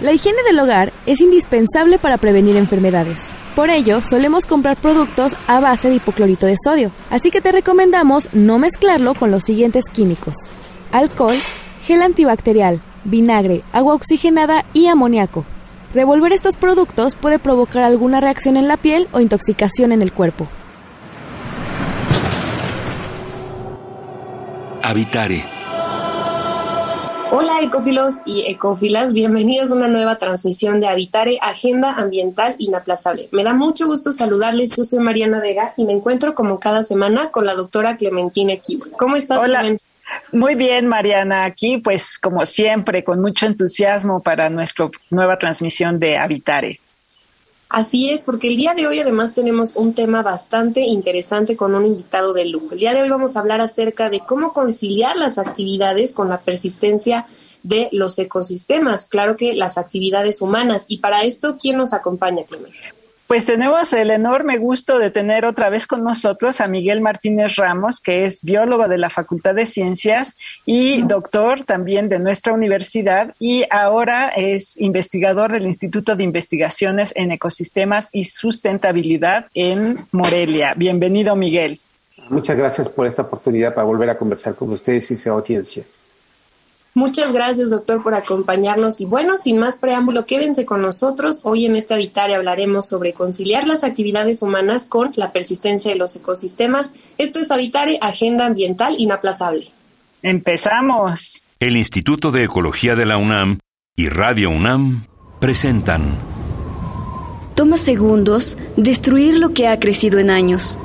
La higiene del hogar es indispensable para prevenir enfermedades. Por ello, solemos comprar productos a base de hipoclorito de sodio, así que te recomendamos no mezclarlo con los siguientes químicos. Alcohol, gel antibacterial, vinagre, agua oxigenada y amoníaco. Revolver estos productos puede provocar alguna reacción en la piel o intoxicación en el cuerpo. Habitare Hola ecófilos y ecófilas, bienvenidos a una nueva transmisión de Habitare, Agenda Ambiental Inaplazable. Me da mucho gusto saludarles, yo soy Mariana Vega y me encuentro como cada semana con la doctora Clementina Kiwa. ¿Cómo estás, Hola. Muy bien, Mariana, aquí pues como siempre, con mucho entusiasmo para nuestra nueva transmisión de Habitare. Así es, porque el día de hoy además tenemos un tema bastante interesante con un invitado de lujo. El día de hoy vamos a hablar acerca de cómo conciliar las actividades con la persistencia de los ecosistemas, claro que las actividades humanas. Y para esto, ¿quién nos acompaña, Clemente? Pues tenemos el enorme gusto de tener otra vez con nosotros a Miguel Martínez Ramos, que es biólogo de la Facultad de Ciencias y doctor también de nuestra universidad y ahora es investigador del Instituto de Investigaciones en Ecosistemas y Sustentabilidad en Morelia. Bienvenido, Miguel. Muchas gracias por esta oportunidad para volver a conversar con ustedes y su audiencia. Muchas gracias, doctor, por acompañarnos. Y bueno, sin más preámbulo, quédense con nosotros. Hoy en esta Habitare hablaremos sobre conciliar las actividades humanas con la persistencia de los ecosistemas. Esto es Habitare, Agenda Ambiental Inaplazable. Empezamos. El Instituto de Ecología de la UNAM y Radio UNAM presentan. Toma segundos destruir lo que ha crecido en años.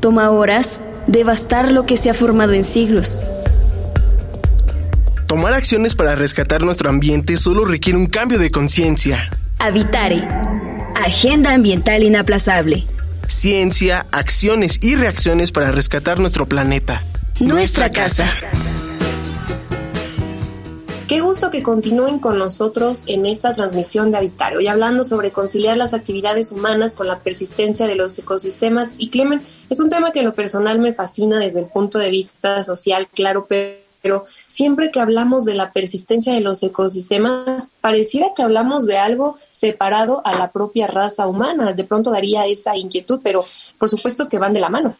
Toma horas devastar lo que se ha formado en siglos. Tomar acciones para rescatar nuestro ambiente solo requiere un cambio de conciencia. Habitare. Agenda ambiental inaplazable. Ciencia, acciones y reacciones para rescatar nuestro planeta. Nuestra, casa. Qué gusto que continúen con nosotros en esta transmisión de Habitare. Hoy hablando sobre conciliar las actividades humanas con la persistencia de los ecosistemas. Y Clemen, es un tema que en lo personal me fascina desde el punto de vista social, claro, pero pero siempre que hablamos de la persistencia de los ecosistemas, pareciera que hablamos de algo separado a la propia raza humana. De pronto daría esa inquietud, pero por supuesto que van de la mano.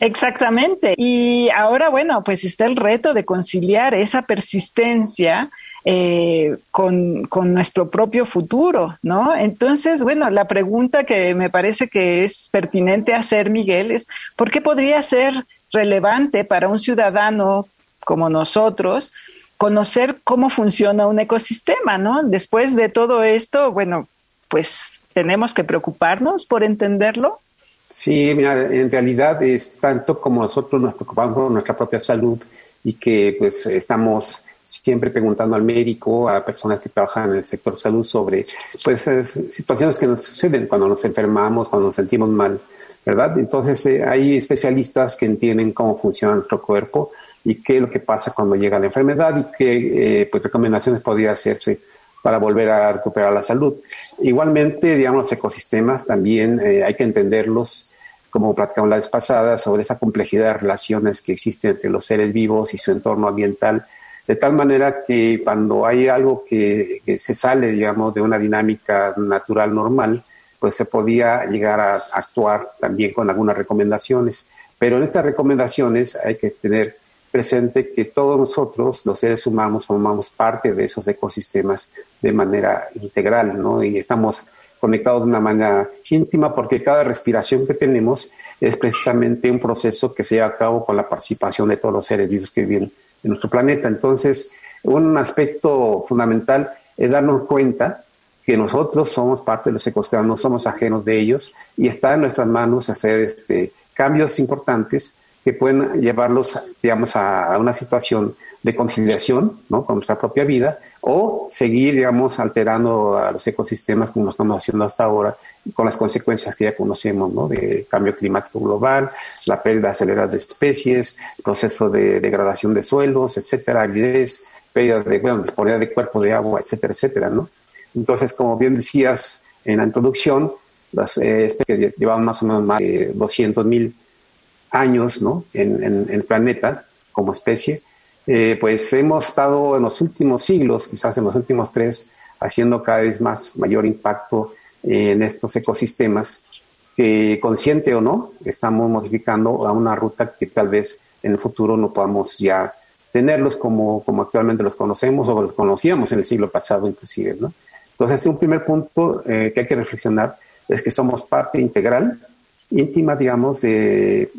Exactamente. Y ahora, bueno, pues está el reto de conciliar esa persistencia eh, con, con, nuestro propio futuro, ¿no? Entonces, bueno, la pregunta que me parece que es pertinente hacer, Miguel, es ¿por qué podría ser relevante para un ciudadano como nosotros, conocer cómo funciona un ecosistema, ¿no? Después de todo esto, bueno, pues tenemos que preocuparnos por entenderlo. Sí, mira, en realidad es tanto como nosotros nos preocupamos por nuestra propia salud y que pues estamos siempre preguntando al médico, a personas que trabajan en el sector salud sobre pues situaciones que nos suceden cuando nos enfermamos, cuando nos sentimos mal, ¿verdad? Entonces eh, hay especialistas que entienden cómo funciona nuestro cuerpo y qué es lo que pasa cuando llega la enfermedad y qué eh, pues, recomendaciones podría hacerse para volver a recuperar la salud. Igualmente, digamos, los ecosistemas también eh, hay que entenderlos, como platicamos la vez pasada, sobre esa complejidad de relaciones que existen entre los seres vivos y su entorno ambiental, de tal manera que cuando hay algo que, que se sale, digamos, de una dinámica natural normal, pues se podía llegar a actuar también con algunas recomendaciones. Pero en estas recomendaciones hay que tener presente que todos nosotros, los seres humanos, formamos parte de esos ecosistemas de manera integral, ¿no? Y estamos conectados de una manera íntima porque cada respiración que tenemos es precisamente un proceso que se lleva a cabo con la participación de todos los seres vivos que viven en nuestro planeta. Entonces, un aspecto fundamental es darnos cuenta que nosotros somos parte de los ecosistemas, no somos ajenos de ellos y está en nuestras manos hacer este, cambios importantes que pueden llevarlos, digamos, a, una situación de conciliación ¿no? con nuestra propia vida o seguir, digamos, alterando a los ecosistemas como lo estamos haciendo hasta ahora, con las consecuencias que ya conocemos, ¿no? De cambio climático global, la pérdida acelerada de especies, proceso de degradación de suelos, etcétera, aridez, pérdida de, bueno, disponibilidad de cuerpo de agua, etcétera, etcétera, ¿no? Entonces, como bien decías en la introducción, las eh, especies llevan más o menos más de 200 mil años, ¿no? En, el planeta como especie, eh, pues hemos estado en los últimos siglos, quizás en los últimos tres, haciendo cada vez más mayor impacto en estos ecosistemas que consciente o no estamos modificando a una ruta que tal vez en el futuro no podamos ya tenerlos como, como actualmente los conocemos o los conocíamos en el siglo pasado inclusive. ¿no? Entonces, un primer punto eh, que hay que reflexionar es que somos parte integral, íntima, digamos, de,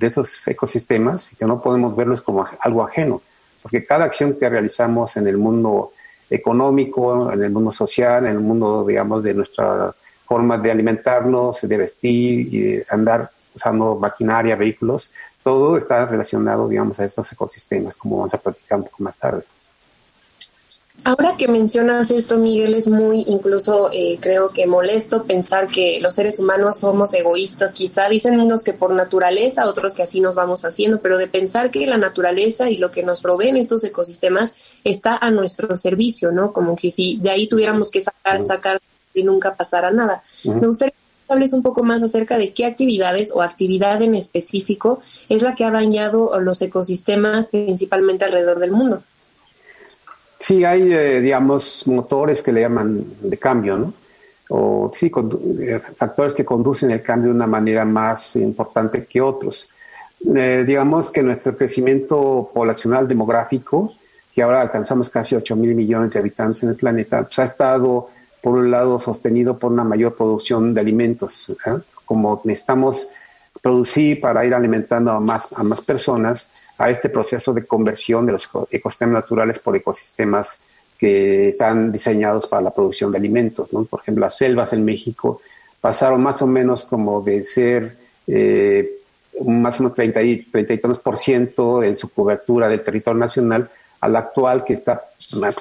esos ecosistemas y que no podemos verlos como algo ajeno, porque cada acción que realizamos en el mundo económico, en el mundo social, en el mundo, digamos, de nuestras formas de alimentarnos, de vestir y de andar usando maquinaria, vehículos, todo está relacionado, digamos, a estos ecosistemas, como vamos a platicar un poco más tarde. Ahora que mencionas esto, Miguel, es muy incluso eh, creo que molesto pensar que los seres humanos somos egoístas. Quizá dicen unos que por naturaleza, otros que así nos vamos haciendo, pero de pensar que la naturaleza y lo que nos proveen estos ecosistemas está a nuestro servicio, ¿no? Como que si de ahí tuviéramos que sacar, sacar y nunca pasara nada. Me gustaría que hables un poco más acerca de qué actividades o actividad en específico es la que ha dañado los ecosistemas principalmente alrededor del mundo. Sí, hay, eh, digamos, motores que le llaman de cambio, ¿no? O sí, eh, factores que conducen el cambio de una manera más importante que otros. Eh, digamos que nuestro crecimiento poblacional demográfico, que ahora alcanzamos casi 8 mil millones de habitantes en el planeta, pues ha estado, por un lado, sostenido por una mayor producción de alimentos. Como necesitamos producir para ir alimentando a más, a más personas, a este proceso de conversión de los ecosistemas naturales por ecosistemas que están diseñados para la producción de alimentos. Por ejemplo, las selvas en México pasaron más o menos como de ser eh, más o menos 30 y, 33 por ciento en su cobertura del territorio nacional al actual que está,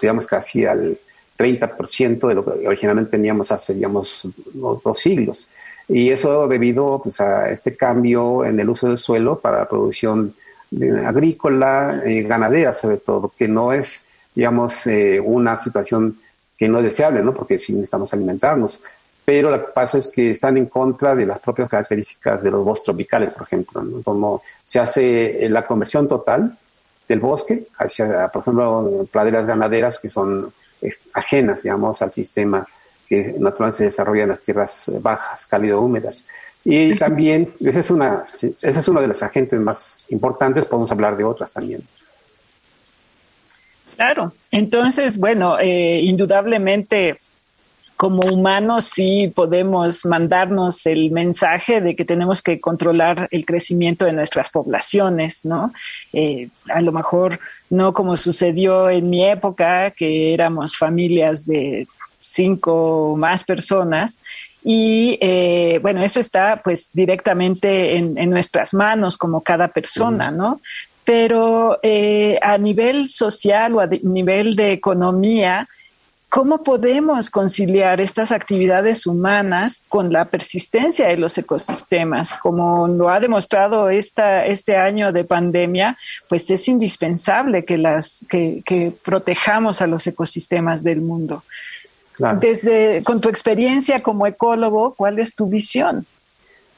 digamos, casi al 30% de lo que originalmente teníamos hace, digamos, dos, siglos. Y eso debido pues, a este cambio en el uso del suelo para la producción agrícola, eh, ganadera sobre todo, que no es, digamos, eh, una situación que no es deseable, ¿no? Porque sí necesitamos alimentarnos. Pero lo que pasa es que están en contra de las propias características de los bosques tropicales, por ejemplo, Como se hace eh, la conversión total del bosque hacia, por ejemplo, praderas ganaderas que son ajenas, digamos, al sistema que naturalmente se desarrolla en las tierras bajas, cálido húmedas. Y también, esa es, una, esa es una de las agentes más importantes, podemos hablar de otras también. Claro, entonces, bueno, eh, indudablemente como humanos sí podemos mandarnos el mensaje de que tenemos que controlar el crecimiento de nuestras poblaciones, ¿no? Eh, a lo mejor no como sucedió en mi época, que éramos familias de cinco o más personas, y eh, bueno, eso está pues directamente en, nuestras manos como cada persona, ¿no? Pero eh, a nivel social o a nivel de economía, ¿cómo podemos conciliar estas actividades humanas con la persistencia de los ecosistemas? Como lo ha demostrado esta, este año de pandemia, pues es indispensable que, las, que, que protejamos a los ecosistemas del mundo. Desde, con tu experiencia como ecólogo, ¿cuál es tu visión?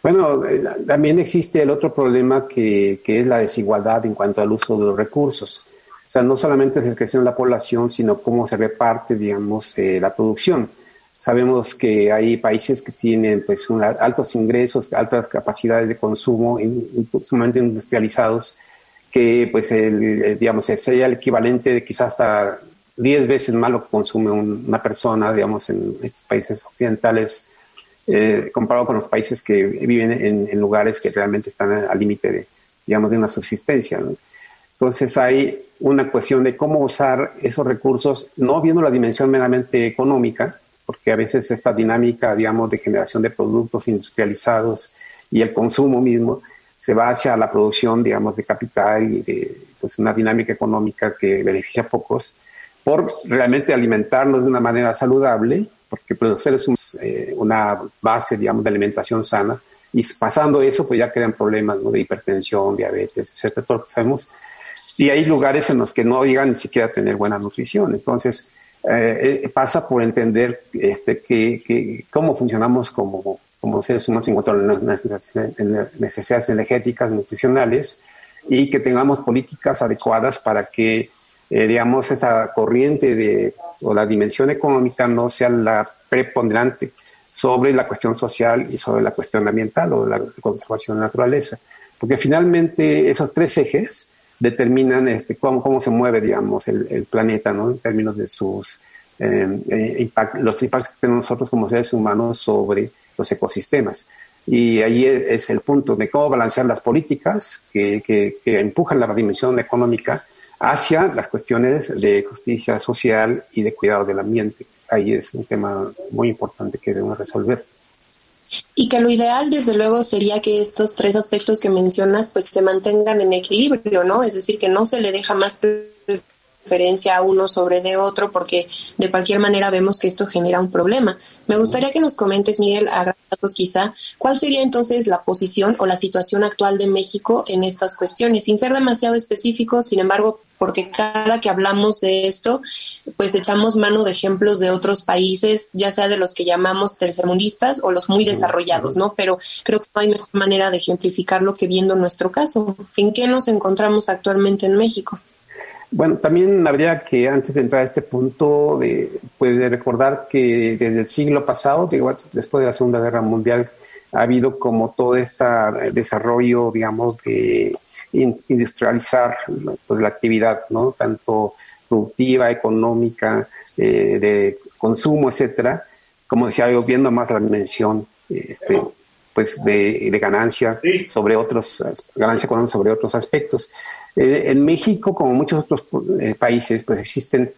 Bueno, eh, también existe el otro problema que, que, es la desigualdad en cuanto al uso de los recursos. O sea, no solamente es el crecimiento de la población, sino cómo se reparte, digamos, eh, la producción. Sabemos que hay países que tienen pues altos ingresos, altas capacidades de consumo, sumamente industrializados, que pues el, digamos sería el equivalente de quizás a 10 veces más lo que consume una persona, digamos, en estos países occidentales, eh, comparado con los países que viven en, lugares que realmente están al límite de, digamos, de una subsistencia. Entonces hay una cuestión de cómo usar esos recursos, no viendo la dimensión meramente económica, porque a veces esta dinámica, digamos, de generación de productos industrializados y el consumo mismo se va hacia la producción, digamos, de capital y de pues una dinámica económica que beneficia a pocos, por realmente alimentarnos de una manera saludable, porque producir es eh, una base, digamos, de alimentación sana, y pasando eso, pues ya crean problemas de hipertensión, diabetes, etcétera, todo lo que sabemos. Y hay lugares en los que no llegan ni siquiera a tener buena nutrición. Entonces, eh, pasa por entender este, que, cómo funcionamos como, como seres humanos en cuanto a las necesidades energéticas, nutricionales, y que tengamos políticas adecuadas para que, eh, digamos, esa corriente de, o la dimensión económica no sea la preponderante sobre la cuestión social y sobre la cuestión ambiental o la conservación de la naturaleza. Porque finalmente esos tres ejes determinan este, cómo, cómo se mueve, digamos, el, planeta, ¿no? En términos de sus eh, eh los impactos que tenemos nosotros como seres humanos sobre los ecosistemas. Y ahí es el punto de cómo balancear las políticas que, que, empujan la dimensión económica hacia las cuestiones de justicia social y de cuidado del ambiente. Ahí es un tema muy importante que debemos resolver. Y que lo ideal, desde luego, sería que estos tres aspectos que mencionas, pues se mantengan en equilibrio, ¿no? Es decir, que no se le deja más referencia a uno sobre de otro, porque de cualquier manera vemos que esto genera un problema. Me gustaría que nos comentes, Miguel, a quizá, cuál sería entonces la posición o la situación actual de México en estas cuestiones, sin ser demasiado específico, sin embargo, porque cada que hablamos de esto, pues echamos mano de ejemplos de otros países, ya sea de los que llamamos tercermundistas o los muy desarrollados, ¿no? Pero creo que no hay mejor manera de ejemplificarlo que viendo nuestro caso. ¿En qué nos encontramos actualmente en México? Bueno, también habría que, antes de entrar a este punto, de, puede recordar que desde el siglo pasado, después de la Segunda Guerra Mundial, ha habido como todo este desarrollo, digamos, de industrializar pues, la actividad, ¿no? Tanto productiva, económica, eh, de consumo, etcétera, como decía, viendo más la dimensión este, pues de, ganancia sobre otros, ganancia sobre otros aspectos. Eh, en México, como muchos otros eh, países, pues existen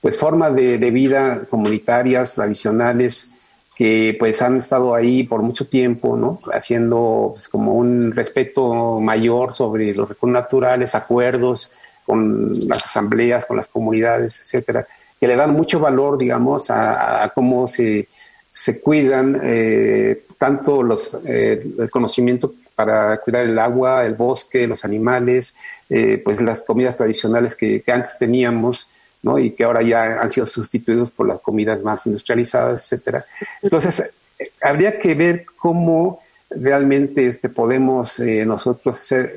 pues formas de, vida comunitarias, tradicionales, que pues han estado ahí por mucho tiempo, ¿no? Haciendo pues, como un respeto mayor sobre los recursos naturales, acuerdos con las asambleas, con las comunidades, etcétera, que le dan mucho valor, digamos, a, cómo se, se cuidan eh, tanto los, el conocimiento para cuidar el agua, el bosque, los animales, eh, pues las comidas tradicionales que, antes teníamos, ¿no? Y que ahora ya han sido sustituidos por las comidas más industrializadas, etcétera. Entonces, eh, habría que ver cómo realmente este, podemos eh, nosotros hacer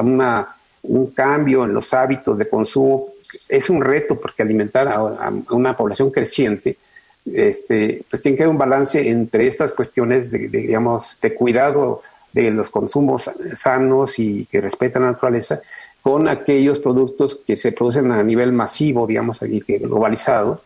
una, un cambio en los hábitos de consumo. Es un reto porque alimentar a, una población creciente, este, pues tiene que haber un balance entre estas cuestiones de digamos, de cuidado de los consumos sanos y que respetan la naturaleza con aquellos productos que se producen a nivel masivo, digamos, aquí, globalizado,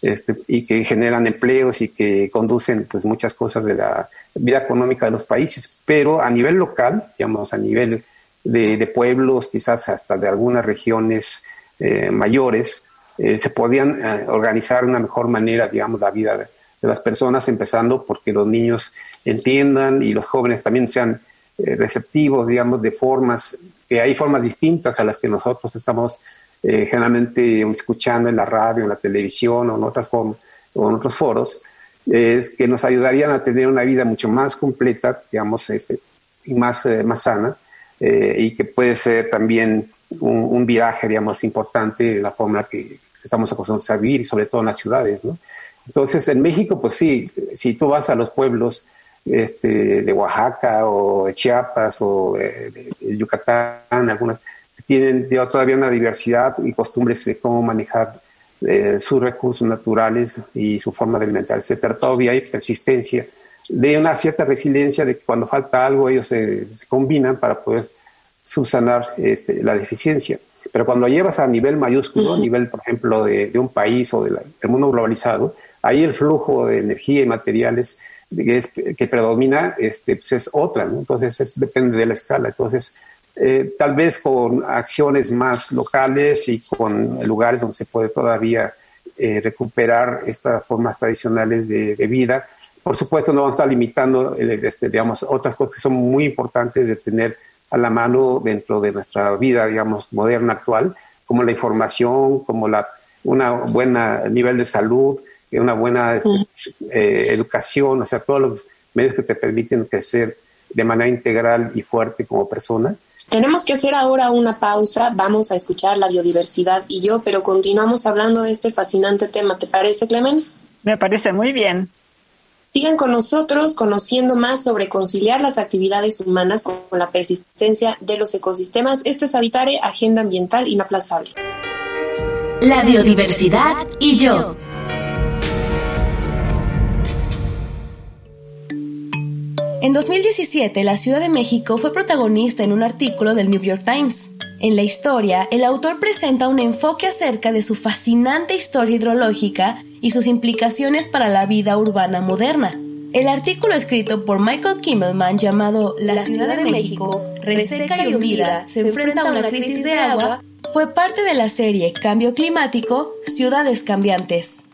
este, y que generan empleos y que conducen pues, muchas cosas de la vida económica de los países. Pero a nivel local, digamos, a nivel de, pueblos, quizás hasta de algunas regiones eh, mayores, eh, se podían eh, organizar de una mejor manera, digamos, la vida de, las personas, empezando porque los niños entiendan y los jóvenes también sean eh, receptivos, digamos, de formas, que hay formas distintas a las que nosotros estamos eh, generalmente escuchando en la radio, en la televisión o en otras formas o en otros foros, es que nos ayudarían a tener una vida mucho más completa, digamos, este, y más, más sana, y que puede ser también un, un, viraje, digamos, importante en la forma que estamos acostumbrados a vivir, sobre todo en las ciudades, ¿no? Entonces, en México, pues sí, si tú vas a los pueblos este, de Oaxaca o Chiapas o de, Yucatán, algunas tienen todavía una diversidad y costumbres de cómo manejar eh, sus recursos naturales y su forma de alimentar, etcétera. Todavía hay persistencia de una cierta resiliencia de que cuando falta algo ellos se, combinan para poder subsanar este, la deficiencia. Pero cuando llevas a nivel mayúsculo, a nivel, por ejemplo, de, un país o del mundo globalizado, ahí el flujo de energía y materiales que, predomina este, pues es otra, entonces depende de la escala. Entonces, eh, tal vez con acciones más locales y con lugares donde se puede todavía eh, recuperar estas formas tradicionales de, vida. Por supuesto, no vamos a estar limitando, este, digamos, otras cosas que son muy importantes de tener a la mano dentro de nuestra vida, digamos, moderna actual, como la información, como la, una buena nivel de salud, una buena este, eh, educación, o sea, todos los medios que te permiten crecer de manera integral y fuerte como persona. Tenemos que hacer ahora una pausa, vamos a escuchar la biodiversidad y yo, pero continuamos hablando de este fascinante tema. ¿Te parece, Clemen? Me parece muy bien. Sigan con nosotros conociendo más sobre conciliar las actividades humanas con la persistencia de los ecosistemas. Esto es Habitare, Agenda Ambiental Inaplazable. La biodiversidad y yo. En 2017, la Ciudad de México fue protagonista en un artículo del New York Times. En la historia, el autor presenta un enfoque acerca de su fascinante historia hidrológica y sus implicaciones para la vida urbana moderna. El artículo escrito por Michael Kimmelman llamado La, Ciudad, de, México, reseca y hundida, se enfrenta a una crisis de agua, fue parte de la serie Cambio Climático, Ciudades Cambiantes.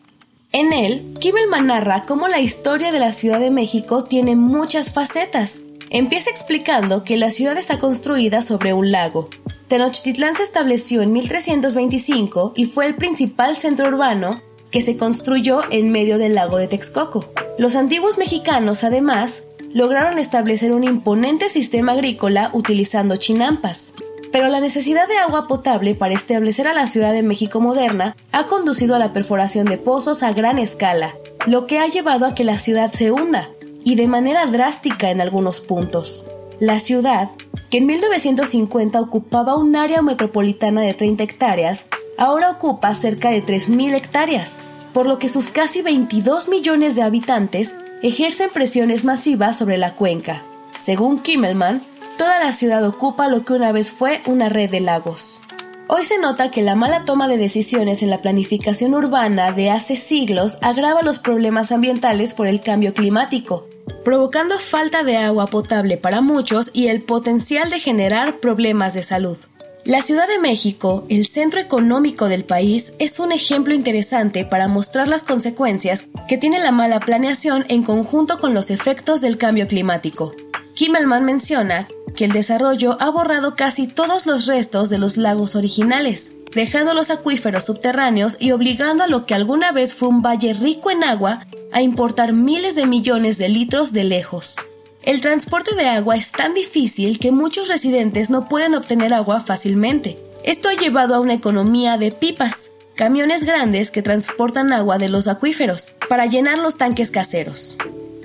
En él, Kimmelman narra cómo la historia de la Ciudad de México tiene muchas facetas. Empieza explicando que la ciudad está construida sobre un lago. Tenochtitlán se estableció en 1325 y fue el principal centro urbano que se construyó en medio del lago de Texcoco. Los antiguos mexicanos, además, lograron establecer un imponente sistema agrícola utilizando chinampas. Pero la necesidad de agua potable para establecer a la Ciudad de México moderna ha conducido a la perforación de pozos a gran escala, lo que ha llevado a que la ciudad se hunda, y de manera drástica en algunos puntos. La ciudad, que en 1950 ocupaba un área metropolitana de 30 hectáreas, ahora ocupa cerca de 3.000 hectáreas, por lo que sus casi 22 millones de habitantes ejercen presiones masivas sobre la cuenca. Según Kimmelman, toda la ciudad ocupa lo que una vez fue una red de lagos. Hoy se nota que la mala toma de decisiones en la planificación urbana de hace siglos agrava los problemas ambientales por el cambio climático, provocando falta de agua potable para muchos y el potencial de generar problemas de salud. La Ciudad de México, el centro económico del país, es un ejemplo interesante para mostrar las consecuencias que tiene la mala planeación en conjunto con los efectos del cambio climático. Kimmelman menciona que el desarrollo ha borrado casi todos los restos de los lagos originales, dejando los acuíferos subterráneos y obligando a lo que alguna vez fue un valle rico en agua a importar miles de millones de litros de lejos. El transporte de agua es tan difícil que muchos residentes no pueden obtener agua fácilmente. Esto ha llevado a una economía de pipas, camiones grandes que transportan agua de los acuíferos para llenar los tanques caseros.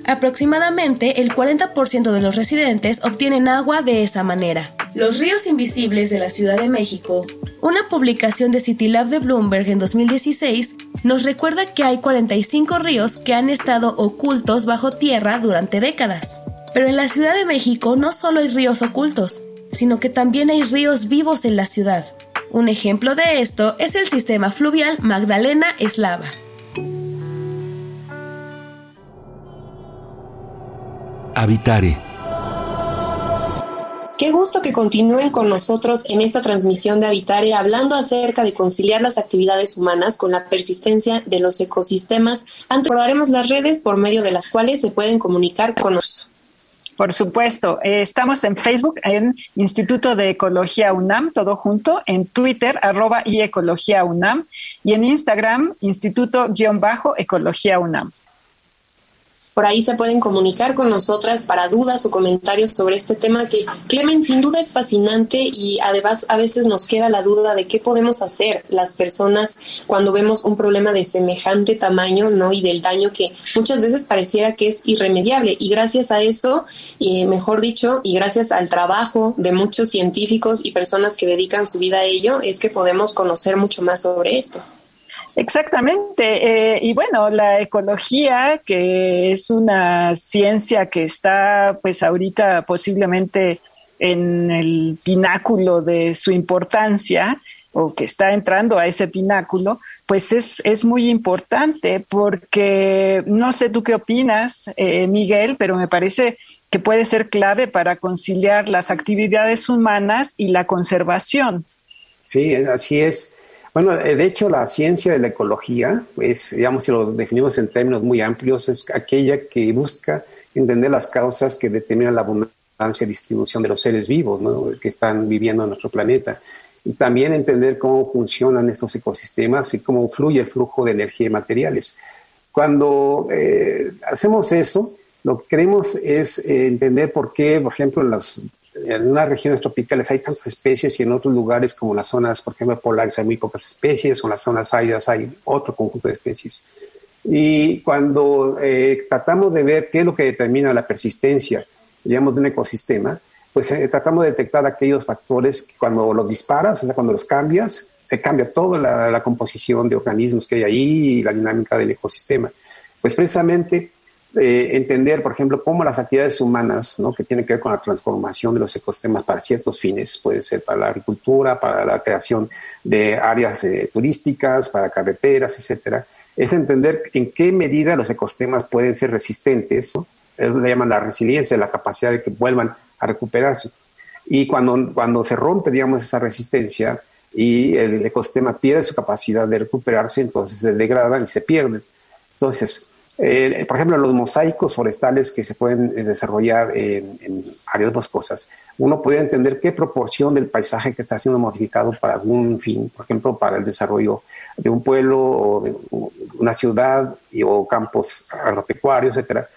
Aproximadamente el 40% de los residentes obtienen agua de esa manera. Los ríos invisibles de la Ciudad de México, una publicación de CityLab de Bloomberg en 2016, nos recuerda que hay 45 ríos que han estado ocultos bajo tierra durante décadas. Pero en la Ciudad de México no solo hay ríos ocultos, sino que también hay ríos vivos en la ciudad. Un ejemplo de esto es el sistema fluvial Magdalena Eslava. Habitare. Qué gusto que continúen con nosotros en esta transmisión de Habitare hablando acerca de conciliar las actividades humanas con la persistencia de los ecosistemas. Antes recordaremos las redes por medio de las cuales se pueden comunicar con nosotros. Por supuesto, eh, estamos en Facebook, en Instituto de Ecología UNAM, todo junto, en Twitter, arroba y Ecología UNAM, y en Instagram, Instituto-Ecología UNAM. Por ahí se pueden comunicar con nosotras para dudas o comentarios sobre este tema que, Clemen, sin duda es fascinante y además a veces nos queda la duda de qué podemos hacer las personas cuando vemos un problema de semejante tamaño, ¿no? Y del daño que muchas veces pareciera que es irremediable. Y gracias a eso, y mejor dicho, y gracias al trabajo de muchos científicos y personas que dedican su vida a ello, es que podemos conocer mucho más sobre esto. Exactamente. Eh, y bueno, la ecología, que es una ciencia que está pues ahorita posiblemente en el pináculo de su importancia o que está entrando a ese pináculo, pues es, es muy importante porque no sé tú qué opinas, eh, Miguel, pero me parece que puede ser clave para conciliar las actividades humanas y la conservación. Sí, así es. Bueno, eh, de hecho, la ciencia de la ecología, pues, digamos, si lo definimos en términos muy amplios, es aquella que busca entender las causas que determinan la abundancia y distribución de los seres vivos que están viviendo en nuestro planeta. Y también entender cómo funcionan estos ecosistemas y cómo fluye el flujo de energía y materiales. Cuando eh, hacemos eso, lo que queremos es eh, entender por qué, por ejemplo, en, las, en unas regiones tropicales hay tantas especies y en otros lugares como las zonas, por ejemplo, polares hay muy pocas especies, o en las zonas áridas hay otro conjunto de especies. Y cuando eh, tratamos de ver qué es lo que determina la persistencia, digamos, de un ecosistema, pues eh, tratamos de detectar aquellos factores que cuando los disparas, o sea, cuando los cambias, se cambia toda la, composición de organismos que hay ahí y la dinámica del ecosistema. Pues precisamente eh, entender, por ejemplo, cómo las actividades humanas, que tienen que ver con la transformación de los ecosistemas para ciertos fines, puede ser para la agricultura, para la creación de áreas turísticas, para carreteras, etcétera, es entender en qué medida los ecosistemas pueden ser resistentes, ¿no? Eso le llaman la resiliencia, la capacidad de que vuelvan a recuperarse. Y cuando, cuando se rompe, digamos, esa resistencia y el ecosistema pierde su capacidad de recuperarse, entonces se degradan y se pierden. Entonces, eh, por ejemplo, los mosaicos forestales que se pueden eh, desarrollar en, en, áreas boscosas, uno puede entender qué proporción del paisaje que está siendo modificado para algún fin, por ejemplo, para el desarrollo de un pueblo o de una ciudad y, o campos agropecuarios, etcétera,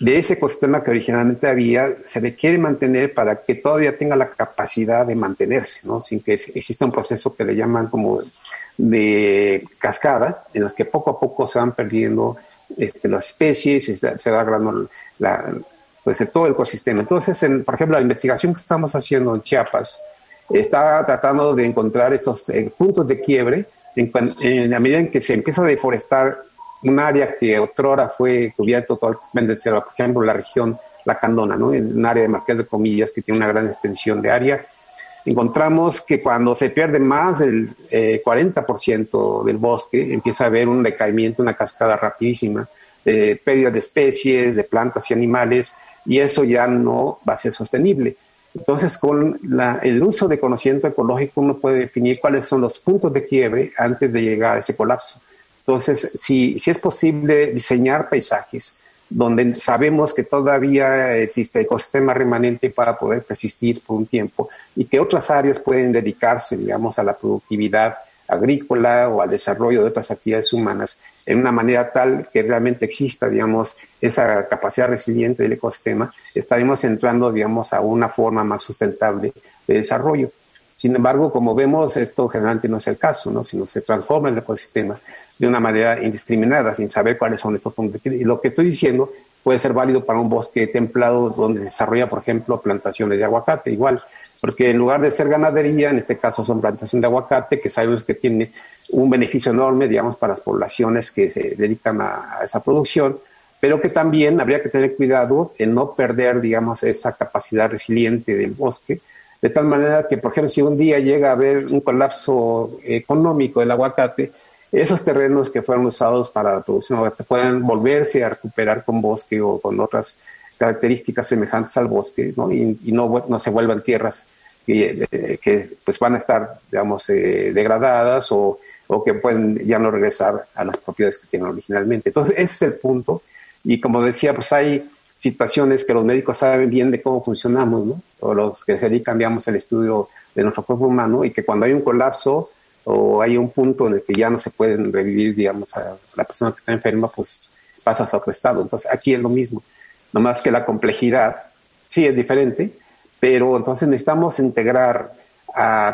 de ese ecosistema que originalmente había, se le quiere mantener para que todavía tenga la capacidad de mantenerse, ¿no? sin que exista un proceso que le llaman como de cascada, en los que poco a poco se van perdiendo este, las especies, se va agregando la, pues, todo el ecosistema. Entonces, por ejemplo, la investigación que estamos haciendo en Chiapas está tratando de encontrar estos eh, puntos de quiebre en, en, la medida en que se empieza a deforestar un área que otrora fue cubierto totalmente de por ejemplo, la región La Candona, ¿no? en un área de Marqués de Comillas que tiene una gran extensión de área. Encontramos que cuando se pierde más del 40% eh, del bosque, empieza a haber un decaimiento, una cascada rapidísima, de pérdida de especies, de plantas y animales, y eso ya no va a ser sostenible. Entonces, con el uso de conocimiento ecológico, uno puede definir cuáles son los puntos de quiebre antes de llegar a ese colapso. Entonces, si, si es posible diseñar paisajes donde sabemos que todavía existe ecosistema remanente para poder persistir por un tiempo y que otras áreas pueden dedicarse, digamos, a la productividad agrícola o al desarrollo de otras actividades humanas en una manera tal que realmente exista, digamos, esa capacidad resiliente del ecosistema, estaremos entrando, digamos, a una forma más sustentable de desarrollo. Sin embargo, como vemos, esto generalmente no es el caso, ¿no? Sino se transforma el ecosistema de una manera indiscriminada, sin saber cuáles son estos puntos. Y lo que estoy diciendo puede ser válido para un bosque templado donde se desarrolla, por ejemplo, plantaciones de aguacate, igual, porque en lugar de ser ganadería, en este caso son plantaciones de aguacate, que sabemos que tiene un beneficio enorme, digamos, para las poblaciones que se dedican a, a esa producción, pero que también habría que tener cuidado en no perder, digamos, esa capacidad resiliente del bosque, de tal manera que, por ejemplo, si un día llega a haber un colapso económico del aguacate, esos terrenos que fueron usados para la producción puedan volverse a recuperar con bosque o con otras características semejantes al bosque ¿no? y, no, no, se vuelvan tierras que, eh, que, pues van a estar, digamos, eh, degradadas o, o, que pueden ya no regresar a las propiedades que tienen originalmente. Entonces, ese es el punto. Y como decía, pues hay situaciones que los médicos saben bien de cómo funcionamos, ¿no? O los que se dedican, digamos, al estudio de nuestro cuerpo humano y que cuando hay un colapso o hay un punto en el que ya no se pueden revivir, digamos, a la persona que está enferma, pues pasa a otro estado. Entonces, aquí es lo mismo, nomás que la complejidad sí es diferente, pero entonces necesitamos integrar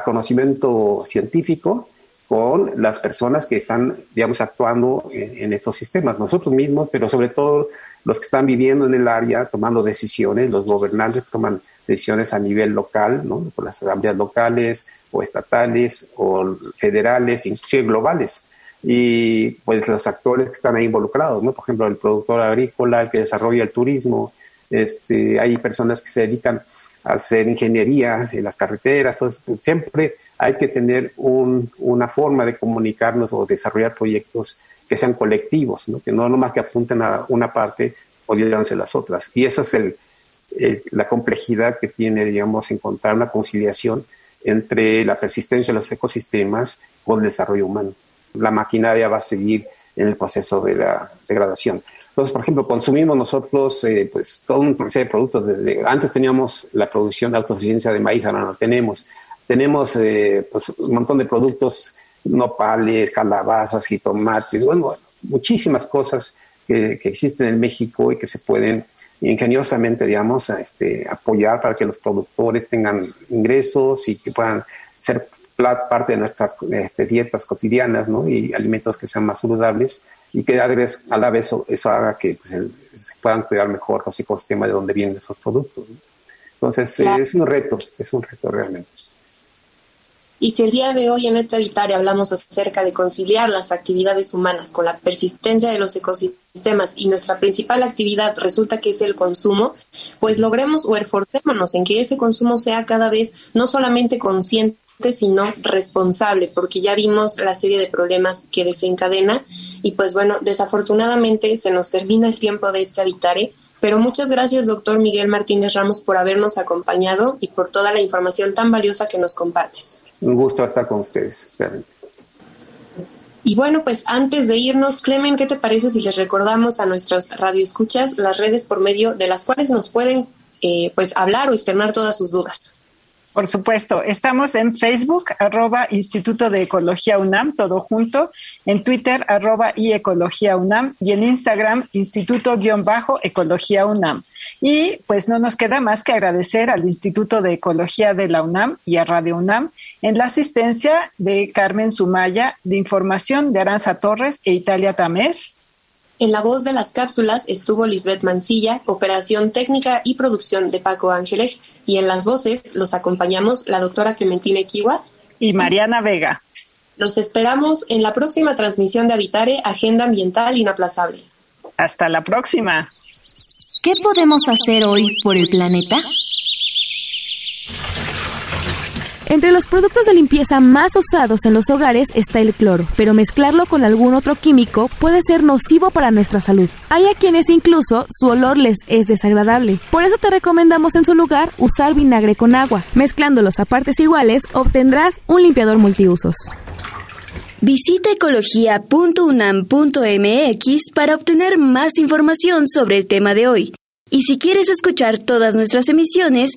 conocimiento científico con las personas que están, digamos, actuando en, en, estos sistemas, nosotros mismos, pero sobre todo los que están viviendo en el área, tomando decisiones, los gobernantes toman decisiones a nivel local, ¿no? Por las asambleas locales, o estatales o federales, inclusive globales. Y pues los actores que están ahí involucrados, ¿no? Por ejemplo, el productor agrícola, el que desarrolla el turismo, este, hay personas que se dedican a hacer ingeniería en las carreteras, entonces siempre hay que tener un, una forma de comunicarnos o desarrollar proyectos que sean colectivos, ¿no? que no nomás que apunten a una parte, olvidándose las otras. Y esa es el, la complejidad que tiene, digamos, encontrar una conciliación entre la persistencia de los ecosistemas con el desarrollo humano. La maquinaria va a seguir en el proceso de la degradación. Entonces, por ejemplo, consumimos nosotros eh, pues todo un proceso de productos. Desde, antes teníamos la producción de autosuficiencia de maíz, ahora no tenemos. Tenemos eh, pues, un montón de productos, nopales, calabazas, jitomates, bueno, muchísimas cosas que, que existen en México y que se pueden ingeniosamente, digamos, este, apoyar para que los productores tengan ingresos y que puedan ser parte de nuestras este, dietas cotidianas ¿no? y alimentos que sean más saludables y que a la vez, a la vez eso, haga que pues, se puedan cuidar mejor los ecosistemas de donde vienen esos productos. Entonces, eh, es un reto, es un reto realmente. Y si el día de hoy en esta Vitaria hablamos acerca de conciliar las actividades humanas con la persistencia de los ecosistemas y nuestra principal actividad resulta que es el consumo, pues logremos o esforcémonos en que ese consumo sea cada vez no solamente consciente, sino responsable, porque ya vimos la serie de problemas que desencadena y pues bueno, desafortunadamente se nos termina el tiempo de este Habitare, pero muchas gracias doctor Miguel Martínez Ramos por habernos acompañado y por toda la información tan valiosa que nos compartes. Un gusto estar con ustedes, Y bueno, pues antes de irnos, Clemen, ¿qué te parece si les recordamos a nuestros radioescuchas las redes por medio de las cuales nos pueden eh, pues hablar o externar todas sus dudas? Por supuesto, estamos en Facebook, arroba Instituto de Ecología UNAM, todo junto, en Twitter, arroba y Ecología UNAM, y en Instagram, Instituto-Ecología UNAM. Y pues no nos queda más que agradecer al Instituto de Ecología de la UNAM y a Radio UNAM en la asistencia de Carmen Sumaya, de información de Aranza Torres e Italia Tamés, en la voz de las cápsulas estuvo Lisbeth Mancilla, operación técnica y producción de Paco Ángeles, y en las voces los acompañamos la doctora Clementina Kiwa y Mariana Vega. Los esperamos en la próxima transmisión de Habitare, Agenda Ambiental Inaplazable. Hasta la próxima. ¿Qué podemos hacer hoy por el planeta? Entre los productos de limpieza más usados en los hogares está el cloro, pero mezclarlo con algún otro químico puede ser nocivo para nuestra salud. Hay a quienes incluso su olor les es desagradable. Por eso te recomendamos en su lugar usar vinagre con agua. Mezclándolos a partes iguales obtendrás un limpiador multiusos. Visita ecología.unam.mx para obtener más información sobre el tema de hoy. Y si quieres escuchar todas nuestras emisiones,